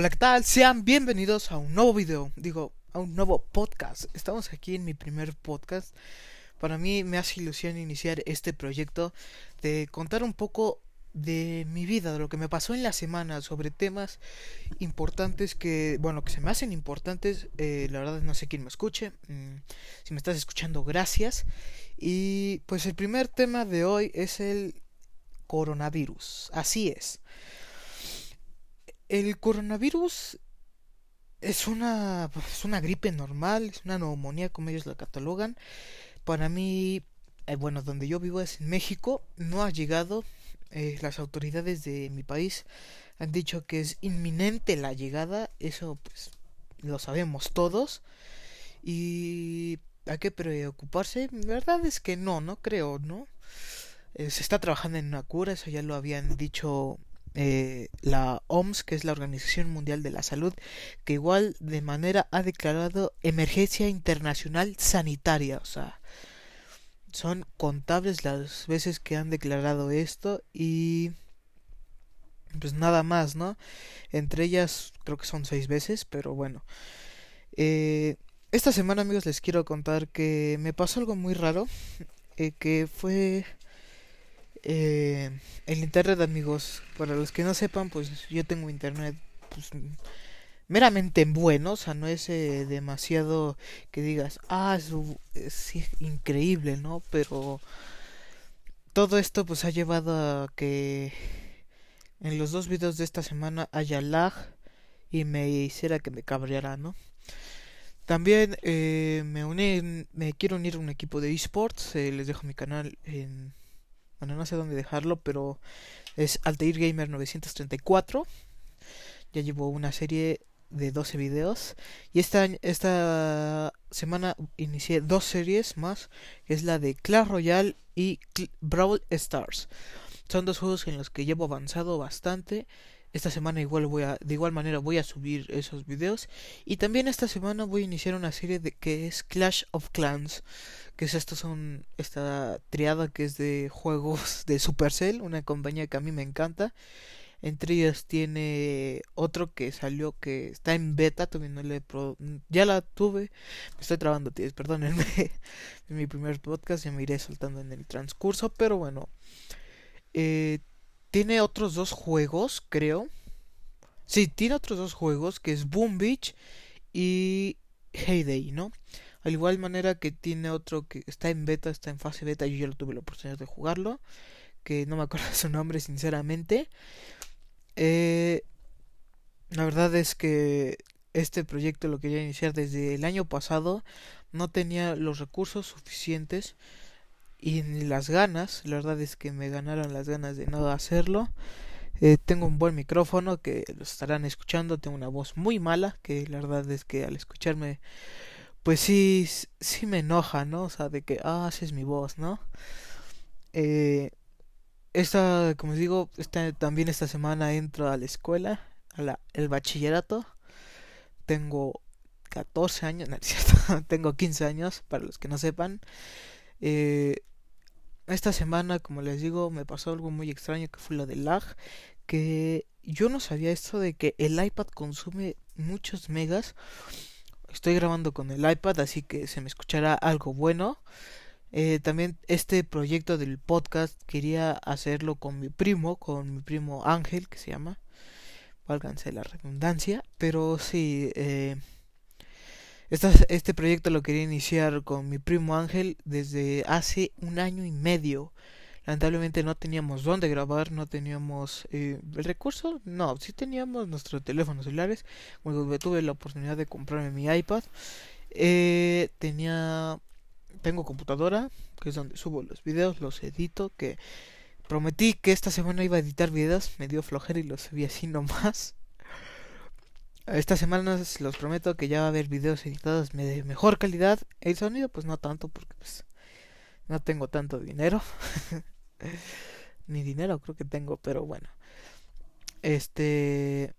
Hola, ¿qué tal? Sean bienvenidos a un nuevo video, digo, a un nuevo podcast. Estamos aquí en mi primer podcast. Para mí me hace ilusión iniciar este proyecto de contar un poco de mi vida, de lo que me pasó en la semana, sobre temas importantes que, bueno, que se me hacen importantes. Eh, la verdad no sé quién me escuche. Mm, si me estás escuchando, gracias. Y pues el primer tema de hoy es el coronavirus. Así es. El coronavirus es una, es una gripe normal, es una neumonía como ellos la catalogan. Para mí, eh, bueno, donde yo vivo es en México, no ha llegado. Eh, las autoridades de mi país han dicho que es inminente la llegada, eso pues lo sabemos todos. Y hay que preocuparse, la verdad es que no, no creo, ¿no? Eh, se está trabajando en una cura, eso ya lo habían dicho eh, la OMS, que es la Organización Mundial de la Salud, que igual de manera ha declarado emergencia internacional sanitaria. O sea, son contables las veces que han declarado esto y pues nada más, ¿no? Entre ellas creo que son seis veces, pero bueno. Eh, esta semana amigos les quiero contar que me pasó algo muy raro, eh, que fue eh, el internet, amigos, para los que no sepan, pues yo tengo internet pues, meramente bueno, o sea, no es eh, demasiado que digas, ah, es, increíble, ¿no? Pero todo esto pues ha llevado a que en los dos videos de esta semana haya lag y me hiciera que me cabreara, ¿no? También eh, me uní, me quiero unir a un equipo de esports, les dejo mi canal en bueno, no sé dónde dejarlo, pero es Altair Gamer 934. Ya llevo una serie de 12 videos. Y esta, esta semana inicié dos series más, que es la de Clash Royale y Brawl Stars. Son dos juegos en los que llevo avanzado bastante. Esta semana igual voy a, de igual manera voy a subir esos videos. Y también esta semana voy a iniciar una serie de que es Clash of Clans. Que es esto son esta triada que es de juegos de Supercell, una compañía que a mí me encanta. Entre ellas tiene otro que salió que está en beta, todavía no le ya la tuve. Me estoy trabando, tío, perdónenme. en mi primer podcast ya me iré soltando en el transcurso, pero bueno. Eh, tiene otros dos juegos, creo. Sí, tiene otros dos juegos, que es Boom Beach y Heyday, ¿no? Al igual manera que tiene otro que está en beta, está en fase beta, yo ya lo tuve la oportunidad de jugarlo, que no me acuerdo su nombre sinceramente. Eh, la verdad es que este proyecto lo quería iniciar desde el año pasado, no tenía los recursos suficientes y las ganas, la verdad es que me ganaron las ganas de no hacerlo. Eh, tengo un buen micrófono que lo estarán escuchando, tengo una voz muy mala que la verdad es que al escucharme pues sí, sí me enoja, ¿no? O sea, de que, ah, así es mi voz, ¿no? Eh, esta, como les digo, esta, también esta semana entro a la escuela, a la, el bachillerato. Tengo 14 años, no es cierto, tengo 15 años, para los que no sepan. Eh, esta semana, como les digo, me pasó algo muy extraño que fue lo del lag, que yo no sabía esto de que el iPad consume muchos megas. Estoy grabando con el iPad, así que se me escuchará algo bueno. Eh, también este proyecto del podcast quería hacerlo con mi primo, con mi primo Ángel, que se llama. Válganse la redundancia. Pero sí, eh, este proyecto lo quería iniciar con mi primo Ángel desde hace un año y medio. Lamentablemente no teníamos dónde grabar, no teníamos eh, el recurso, no, sí teníamos nuestros teléfonos celulares. Cuando tuve la oportunidad de comprarme mi iPad, eh, tenía, tengo computadora, que es donde subo los videos, los edito, que prometí que esta semana iba a editar videos, me dio flojera y los subí así nomás. Esta semana los prometo que ya va a haber videos editados de mejor calidad. El sonido pues no tanto porque pues no tengo tanto dinero. Ni dinero creo que tengo, pero bueno. Este...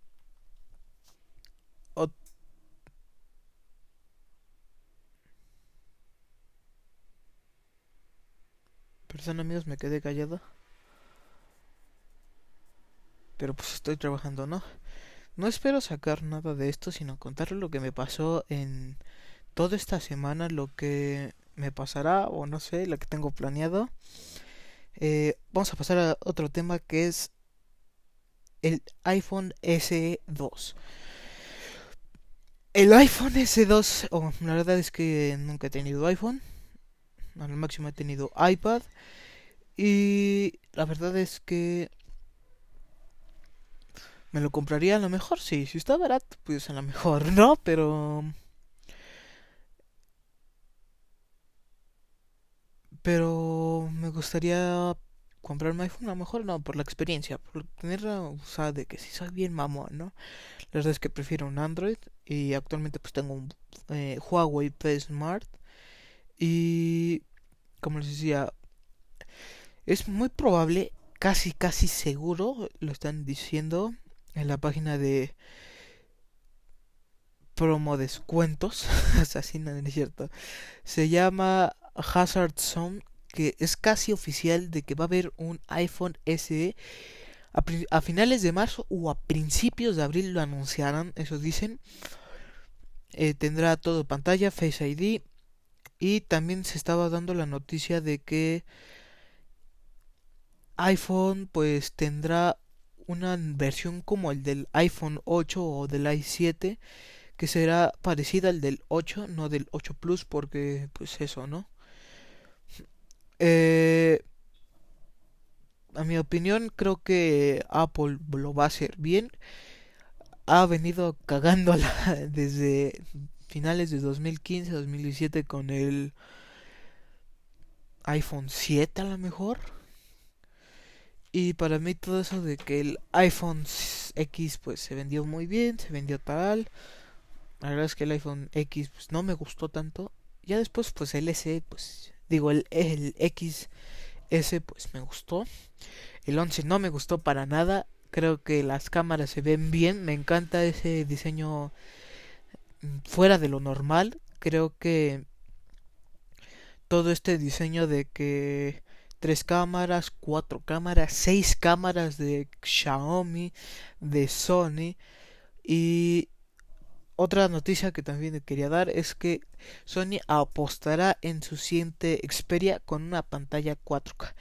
Perdón amigos, me quedé callado. Pero pues estoy trabajando, ¿no? No espero sacar nada de esto, sino contar lo que me pasó en toda esta semana, lo que me pasará o no sé, lo que tengo planeado. Eh, vamos a pasar a otro tema que es el iPhone SE 2. El iPhone S2, oh, la verdad es que nunca he tenido iPhone. Al máximo he tenido iPad. Y la verdad es que me lo compraría a lo mejor, sí. Si está barato, pues a lo mejor no, pero... Pero me gustaría comprarme iPhone, a lo mejor no, por la experiencia, por tener o sea, de que si soy bien mamón, ¿no? La verdad es que prefiero un Android y actualmente pues tengo un eh, Huawei P Smart y como les decía, es muy probable, casi casi seguro, lo están diciendo en la página de promo descuentos, así no es cierto, se llama Hazard Zone que es casi oficial de que va a haber un iPhone SE a, finales de marzo o a principios de abril lo anunciarán, eso dicen. Eh, tendrá todo pantalla, Face ID y también se estaba dando la noticia de que iPhone pues tendrá una versión como el del iPhone 8 o del i7 que será parecida al del 8, no del 8 Plus porque pues eso, ¿no? Eh, a mi opinión, creo que Apple lo va a hacer bien. Ha venido cagándola desde finales de 2015-2017 con el iPhone 7 a lo mejor. Y para mí todo eso de que el iPhone X pues se vendió muy bien, se vendió tal. La verdad es que el iPhone X pues no me gustó tanto. Ya después pues el S pues Digo, el, el XS pues me gustó. El 11 no me gustó para nada. Creo que las cámaras se ven bien. Me encanta ese diseño mm, fuera de lo normal. Creo que todo este diseño de que tres cámaras, cuatro cámaras, seis cámaras de Xiaomi, de Sony y otra noticia que también quería dar es que Sony apostará en su siguiente Xperia con una pantalla 4K.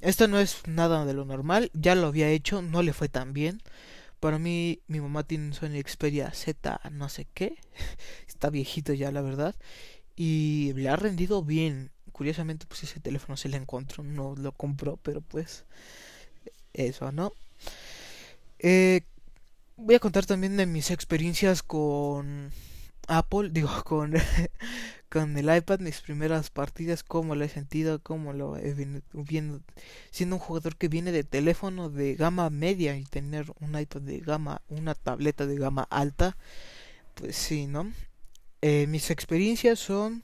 Esto no es nada de lo normal, ya lo había hecho, no le fue tan bien. Para mí, mi mamá tiene un Sony Xperia Z, no sé qué, está viejito ya, la verdad, y le ha rendido bien. Curiosamente, pues ese teléfono se le encontró, no lo compró, pero pues eso, ¿no? Eh, voy a contar también de mis experiencias con Apple, digo, con, con el iPad, mis primeras partidas, cómo lo he sentido, cómo lo he viendo, siendo un jugador que viene de teléfono de gama media y tener un iPad de gama, una tableta de gama alta, pues sí, ¿no? Eh, mis experiencias son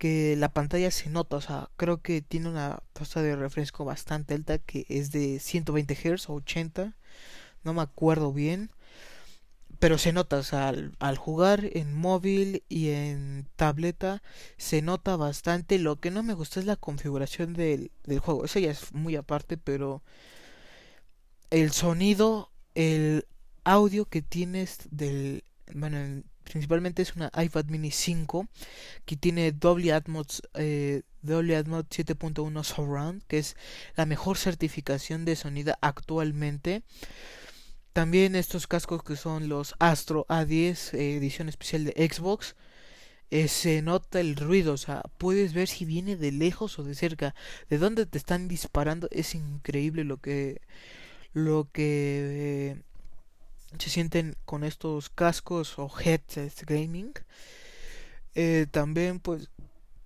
que la pantalla se nota, o sea, creo que tiene una tasa de refresco bastante alta que es de 120 Hz o 80 no me acuerdo bien, pero se nota, o sea, al, jugar en móvil y en tableta se nota bastante. Lo que no me gusta es la configuración del, del juego, eso ya es muy aparte, pero el sonido, el audio que tienes del, bueno, principalmente es una iPad mini 5 que tiene Dolby Atmos eh, Atmos 7.1 Surround que es la mejor certificación de sonido actualmente también estos cascos que son los Astro A10 eh, edición especial de Xbox. Eh, se nota el ruido, o sea, puedes ver si viene de lejos o de cerca, de dónde te están disparando, es increíble lo que lo que se sienten con estos cascos o headsets gaming. también pues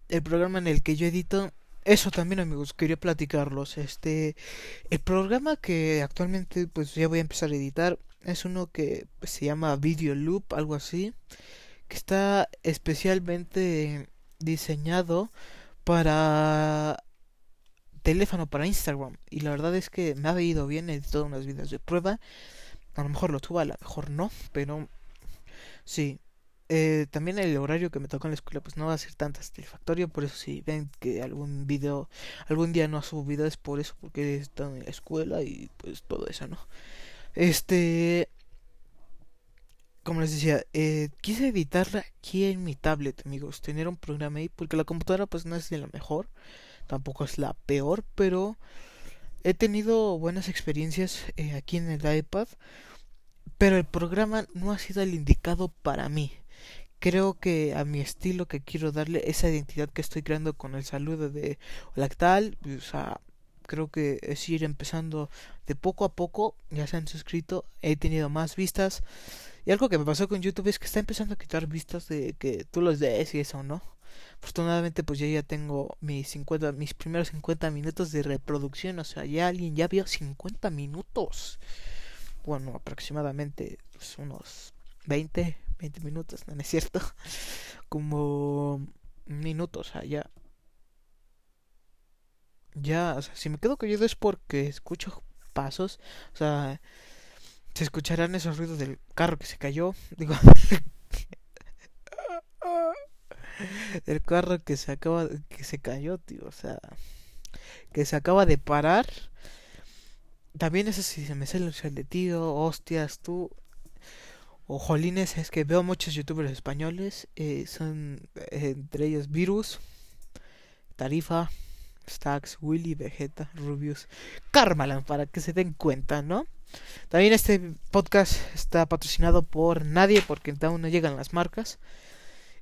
el programa en el que yo edito eso también amigos quería platicarlos. Este el programa que actualmente pues ya voy a empezar a editar es uno que se llama Video Loop algo así que está especialmente diseñado para teléfono para Instagram. Y la verdad es que me ha ido bien he editado unas videos de prueba a lo mejor lo tuve a lo mejor no pero sí eh, también el horario que me tocó en la escuela pues no va a ser tan satisfactorio por eso si ven que algún video algún día no ha subido es por eso porque estado en la escuela y pues todo eso no este como les decía, eh, quise editarla aquí en mi tablet, amigos. Tener un programa ahí, porque la computadora pues no es de la mejor, tampoco es la peor, pero he tenido buenas experiencias eh, aquí en el iPad. Pero el programa no ha sido el indicado para mí. Creo que a mi estilo que quiero darle, esa identidad que estoy creando con el saludo de Lactal, o sea, creo que es ir empezando de poco a poco. Ya se han suscrito, he tenido más vistas. Y algo que me pasó con YouTube es que está empezando a quitar vistas de que tú los des y eso, ¿no? Afortunadamente pues yo ya tengo mis 50, mis primeros 50 minutos de reproducción, o sea, ya alguien ya vio 50 minutos. Bueno, aproximadamente pues, unos 20, 20 minutos, ¿no, es cierto? Como minutos, ya ya, o sea, si me quedo callado es porque escucho pasos, o sea, se escucharán esos ruidos del carro que se cayó, digo, el carro que se acaba, que se cayó, tío, o sea, que se acaba de parar. También eso si se me sale el de tío, hostias, tú, o jolines, es que veo muchos youtubers españoles, eh, son eh, entre ellos Virus, Tarifa, Stacks, Willy, Vegeta, Rubius, Carmalan, para que se den cuenta, ¿no? También este podcast está patrocinado por nadie porque aún no llegan las marcas.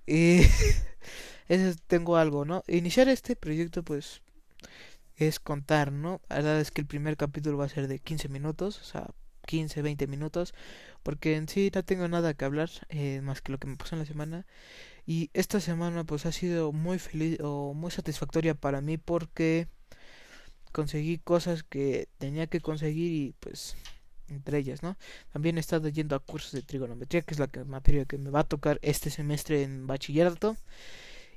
Y eso tengo algo, ¿no? Iniciar este proyecto pues es contar, ¿no? La verdad es que el primer capítulo va a ser de 15 minutos, o sea, 15, 20 minutos, porque en sí no tengo nada que hablar eh, más que lo que me pasó en la semana. Y esta semana pues ha sido muy feliz o muy satisfactoria para mí porque conseguí cosas que tenía que conseguir y pues entre ellas, ¿no? También he estado yendo a cursos de trigonometría, que es la materia que me va a tocar este semestre en bachillerato.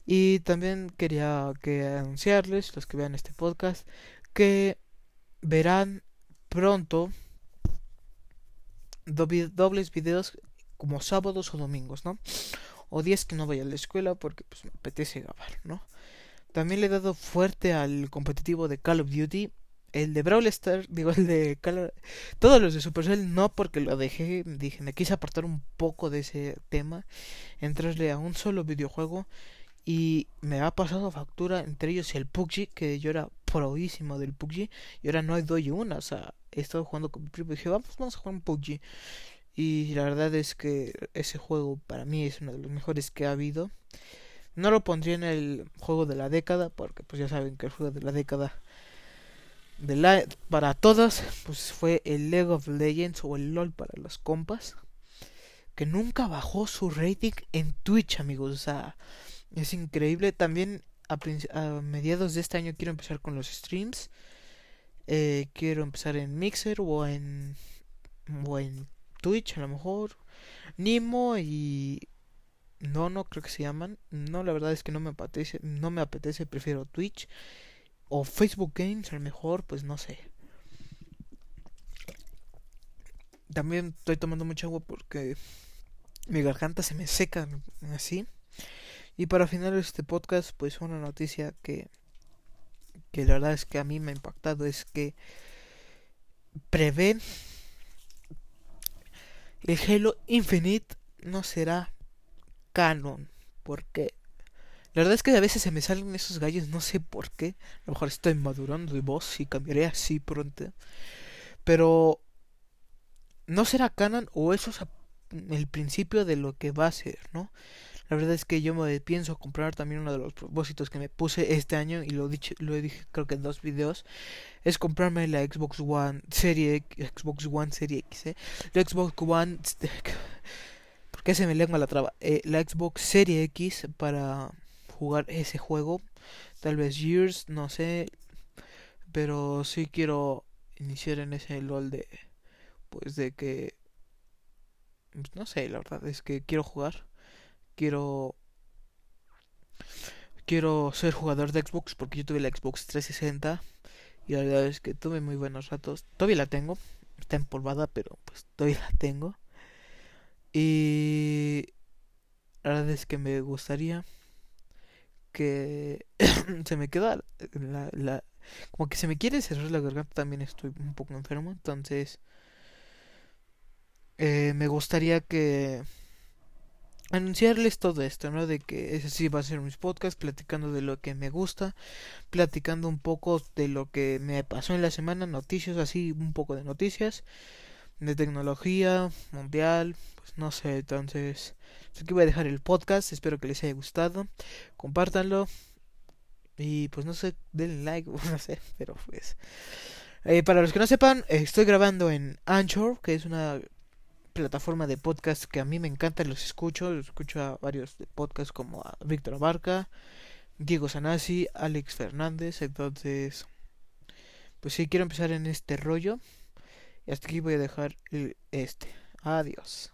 Y también quería que anunciarles, los que vean este podcast, que verán pronto dobles videos como sábados o domingos, ¿no? O días que no vaya a la escuela porque pues me apetece grabar, ¿no? También le he dado fuerte al competitivo de Call of Duty. El de Brawl Stars, digo, el de. Todos los de Supercell no porque lo dejé, dije, me quise apartar un poco de ese tema, entrarle a un solo videojuego y me ha pasado factura entre ellos el PUBG, que yo era proísimo del PUBG y ahora no doy una, o sea, he estado jugando con mi primo y dije, vamos, vamos a jugar un PUBG. Y la verdad es que ese juego para mí es uno de los mejores que ha habido. No lo pondría en el juego de la década, porque pues ya saben que el juego de la década de la, para todos pues fue el League of Legends o el LOL para los compas. Que nunca bajó su rating en Twitch, amigos. O sea, es increíble. También a, a mediados de este año quiero empezar con los streams. Eh, quiero empezar en Mixer o en, o en Twitch a lo mejor. Nimo y no, no creo que se llaman. No, la verdad es que no me apetece, no me apetece, prefiero Twitch o Facebook Games, a lo mejor, pues no sé. También estoy tomando mucha agua porque mi garganta se me seca así. Y para finalizar este podcast, pues una noticia que que la verdad es que a mí me ha impactado es que prevén el Halo Infinite no será canon. Porque la verdad es que a veces se me salen esos gallos, no sé por qué. A lo mejor estoy madurando de voz y cambiaré así pronto. Pero no será canon o eso es el principio de lo que va a ser, ¿no? La verdad es que yo me pienso comprar también uno de los propósitos que me puse este año y lo, dicho, lo dicho creo que en dos videos. Es comprarme la Xbox One Serie Xbox One Serie X, ¿eh? La Xbox One... ¿Por qué se me lengua la traba? Eh, la Xbox Serie X para jugar ese juego. Tal vez Years, no sé. Pero sí quiero iniciar en ese LOL de... Pues de que... No sé, la verdad es que quiero jugar quiero quiero ser jugador de Xbox porque yo tuve la Xbox 360 y la verdad es que tuve muy buenos ratos. Todavía la tengo, está empolvada, pero pues todavía la tengo. Y la verdad es que me gustaría que se me queda la, la, como que se me quiere cerrar la garganta, también estoy un poco enfermo, entonces eh, me gustaría que anunciarles todo esto, ¿no? De que ese sí va a ser mis podcasts, platicando de lo que me gusta, platicando un poco de lo que me pasó en la semana, noticias, así un poco de noticias, de tecnología, mundial, pues no sé, entonces, aquí voy a dejar el podcast, espero que les haya gustado, compártanlo y pues no sé, denle like, no sé, pero pues... Eh, para los que no sepan, estoy grabando en Anchor, que es una plataforma de podcast que a mí me encanta, los escucho, los escucho a varios podcasts como a Víctor Abarca, Diego Sanasi, Alex Fernández, entonces pues sí quiero empezar en este rollo y hasta aquí voy a dejar el este. Adiós.